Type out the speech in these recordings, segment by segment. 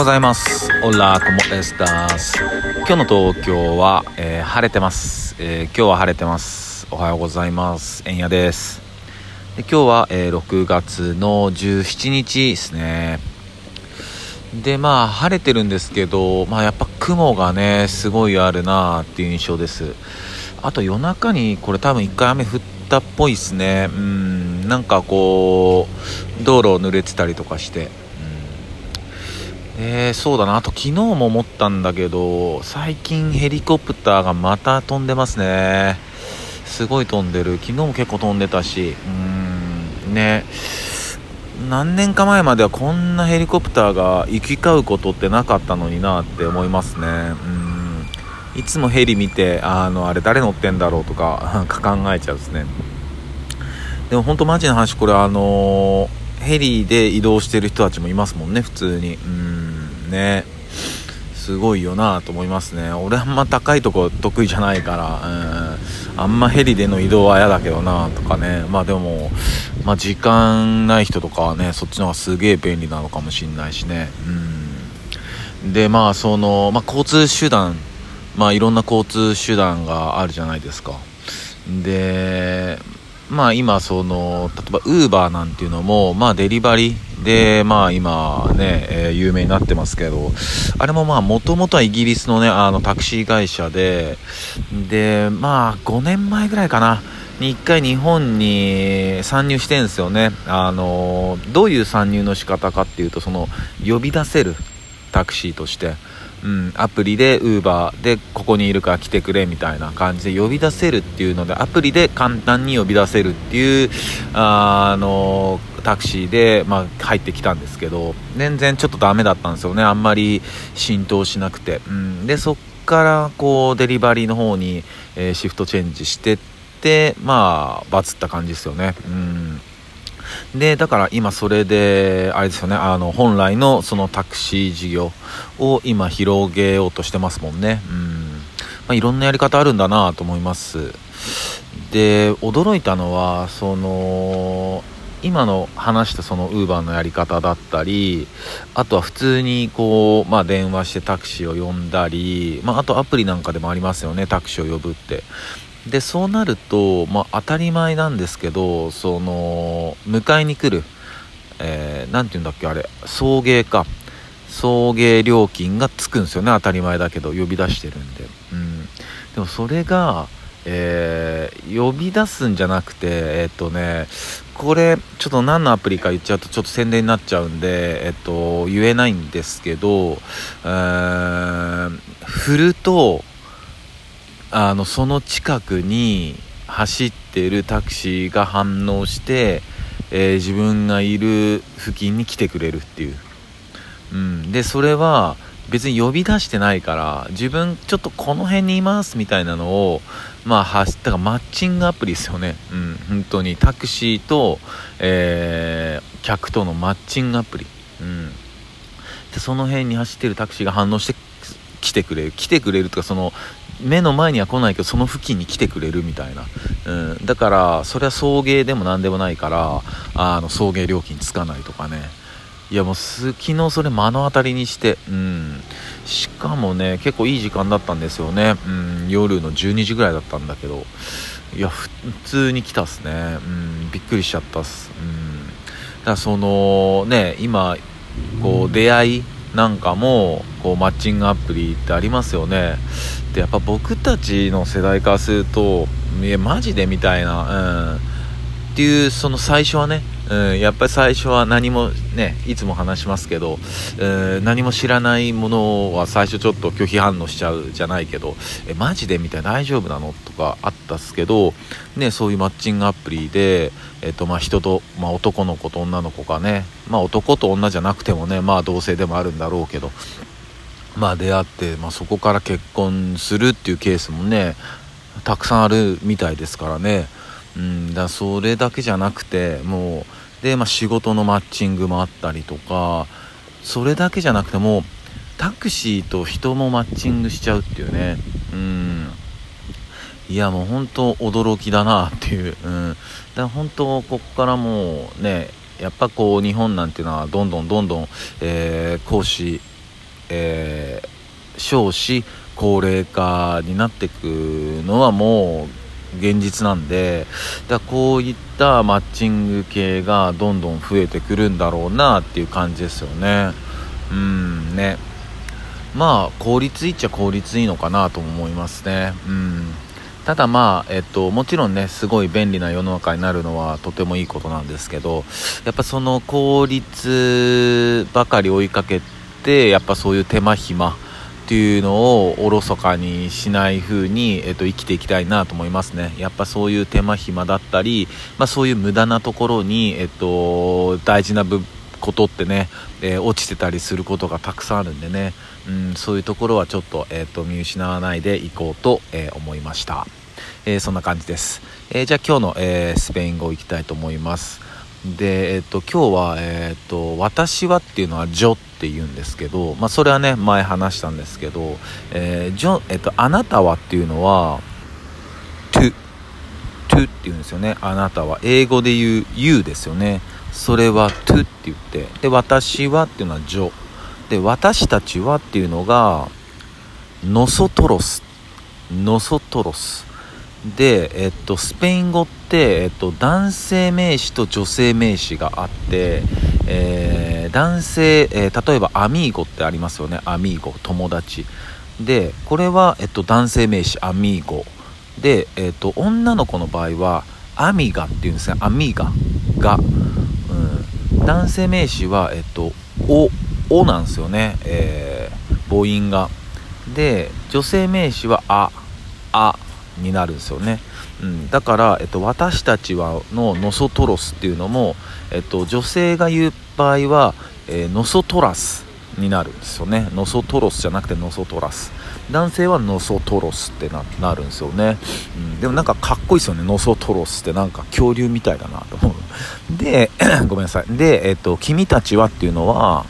ございます。オラコモエスタス今日の東京は、えー、晴れてます、えー、今日は晴れてます。おはようございます。えんやです。で今日は、えー、6月の17日ですね。でまあ晴れてるんですけどまあやっぱ雲がねすごいあるなっていう印象です。あと夜中にこれ多分1回雨降ったっぽいですね。うんなんかこう道路濡れてたりとかして。えー、そうだな。あと昨日も思ったんだけど最近ヘリコプターがまた飛んでますね。すごい飛んでる。昨日も結構飛んでたし。うん。ね。何年か前まではこんなヘリコプターが行き交うことってなかったのになって思いますね。うん。いつもヘリ見てあのあれ誰乗ってんだろうとか考えちゃうですね。でも本当マジな話これあの、ヘリで移動してる人たちもいますもんね普通に。うん。ね。すごいよなと思いますね。俺あんま高いとこ得意じゃないから、うん、あんまヘリでの移動は嫌だけどなとかね。まあでも、まあ、時間ない人とかはねそっちの方がすげえ便利なのかもしんないしね。うん。でまあその、まあ、交通手段まあいろんな交通手段があるじゃないですか。でまあ今その例えばウーバーなんていうのもまあデリバリーで、まあ今ね、えー、有名になってますけど、あれもまあもともとはイギリスのね、あのタクシー会社で、で、まあ5年前ぐらいかな、に1回日本に参入してんですよね。あの、どういう参入の仕方かっていうと、その呼び出せるタクシーとして、うん、アプリで Uber でここにいるから来てくれみたいな感じで呼び出せるっていうのでアプリで簡単に呼び出せるっていうあのタクシーで、まあ、入ってきたんですけど全然ちょっとダメだったんですよね。あんまり浸透しなくて、うん、でそっからこうデリバリーの方に、えー、シフトチェンジしてってまあバズった感じですよね。うん。でだから今それであれですよねあの本来のそのタクシー事業を今広げようとしてますもんね。うん、まあ、いろんなやり方あるんだなと思います。で驚いたのはその今の話したそのウーバーのやり方だったりあとは普通にこう、まあ、電話してタクシーを呼んだり、まあ、あとアプリなんかでもありますよねタクシーを呼ぶって。でそうなると、まあ、当たり前なんですけどその迎えに来る何、えー、て言うんだっけあれ送迎か。送迎料金がつくんですよね当たり前だけど呼び出してるんで、うん、でもそれが、えー、呼び出すんじゃなくてえっ、とねこれちょっと何のアプリか言っちゃうとちょっと宣伝になっちゃうんで、えっと、言えないんですけど、えー、振るとあのその近くに走ってるタクシーが反応して、えー、自分がいる付近に来てくれるっていう、うん、でそれは別に呼び出してないから自分ちょっとこの辺にいますみたいなのをまあ走ったかマッチングアプリですよね。うん。本当にタクシーと、えー、客とのマッチングアプリ。うん。でその辺に走ってるタクシーが反応して来てくれる。来てくれるとかその目の前には来ないけどその付近に来てくれるみたいな、うん、だからそれは送迎でも何でもないからあの送迎料金つかないとかね。いやもう昨日それ目の当たりにして、うん、しかもね結構いい時間だったんですよね、うん、夜の12時ぐらいだったんだけど。いや普通に来たっすね、うん、びっくりしちゃったっす、うん、だからそのね今こう出会いなんかもこうマッチングアプリってありますよね。でやっぱ僕たちの世代からするといやマジでみたいな、うん、っていうその最初はね、うん、やっぱり最初は何もねいつも話しますけど、うん、何も知らないものは最初ちょっと拒否反応しちゃうじゃないけどえマジでみたいな大丈夫なのとかあったっすけど、ね、そういうマッチングアプリで、えっとまあ、人と、まあ、男の子と女の子がね、まあ、男と女じゃなくてもね、まあ、同性でもあるんだろうけどまあ、出会って、まあ、そこから結婚するっていうケースもねたくさんあるみたいですからね、うん、だそれだけじゃなくてもうで、まあ、仕事のマッチングもあったりとかそれだけじゃなくてもタクシーと人もマッチングしちゃうっていうね。うん。いやもう本当驚きだなっていう、うん、だから本当ここからもうねやっぱこう日本なんていうのはどんどんどんどん、えー、講師えー、少子高齢化になっていくのはもう現実なんでだこういったマッチング系がどんどん増えてくるんだろうなっていう感じですよね。うんね。まあ効率いいっちゃ効率いいのかなと思いますね。うん。ただまあ、えっと、もちろんねすごい便利な世の中になるのはとてもいいことなんですけどやっぱその効率ばかり追いかけてやっぱそういう手間暇っていうのをおろそかにしない風に、えっと、生きていきたいなと思いますね。やっぱそういう手間暇だったり、まあ、そういう無駄なところに、えっと、大事な部ことってね、えー、落ちてたりすることがたくさんあるんでね、うん、そういうところはちょっと,、えーと、見失わないでいこうと、えー、思いました、えー、そんな感じです、えじゃあ今日の、えスペイン語いきたいと思います。で、えっ、と今日は、えっ、と私はっていうのはジョって言うんですけど、まあ、それはね前話したんですけど、えジョえっ、とあなたはっていうのは to to って言うんですよね。あなたは。英語で言う you ですよね。それは to って言って。で私はっていうのはジョで私たちはっていうのがnosotros nosotros で、えっと、スペイン語って、えっと、男性名詞と女性名詞があって、えー、男性、えー、例えば amigo ってありますよね。 amigo 友達。でこれは、えっと、男性名詞 amigo。で、えっと、女の子の場合は amiga っていうんですね。 amiga が。うん。男性名詞は、えっと、お、おなんですよね、えー、母音が。で、女性名詞はあ、あになるんですよね。うん、だから、えっと、私たちはの nosotros っていうのも、えっと、女性が言う場合は、えー、 nosotras になるんですよね。 nosotros じゃなくて nosotras。男性は nosotros ってなるんですよね、うん、でもなんかかっこいいですよね。 nosotros ってなんか恐竜みたいだなと思う。で ごめんなさい。で、えっと「君たちは」っていうのは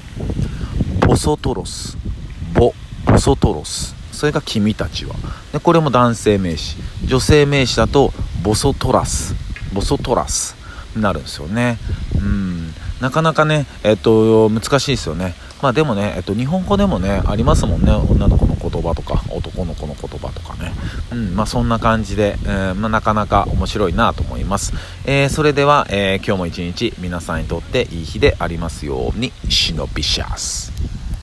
vosotros。vo vosotros。それが君たちは。でこれも男性名詞。女性名詞だと vosotras。vosotras。になるんですよね。うん。なかなかねえっと難しいですよね。まあでもね、えっと、日本語でもね、ありますもんね。女の子の言葉とか、男の子の言葉とかね。うん、まあそんな感じで、えー、まあ、なかなか面白いなと思います。えー、それでは、えー、今日も一日皆さんにとっていい日でありますように、シノビシャス。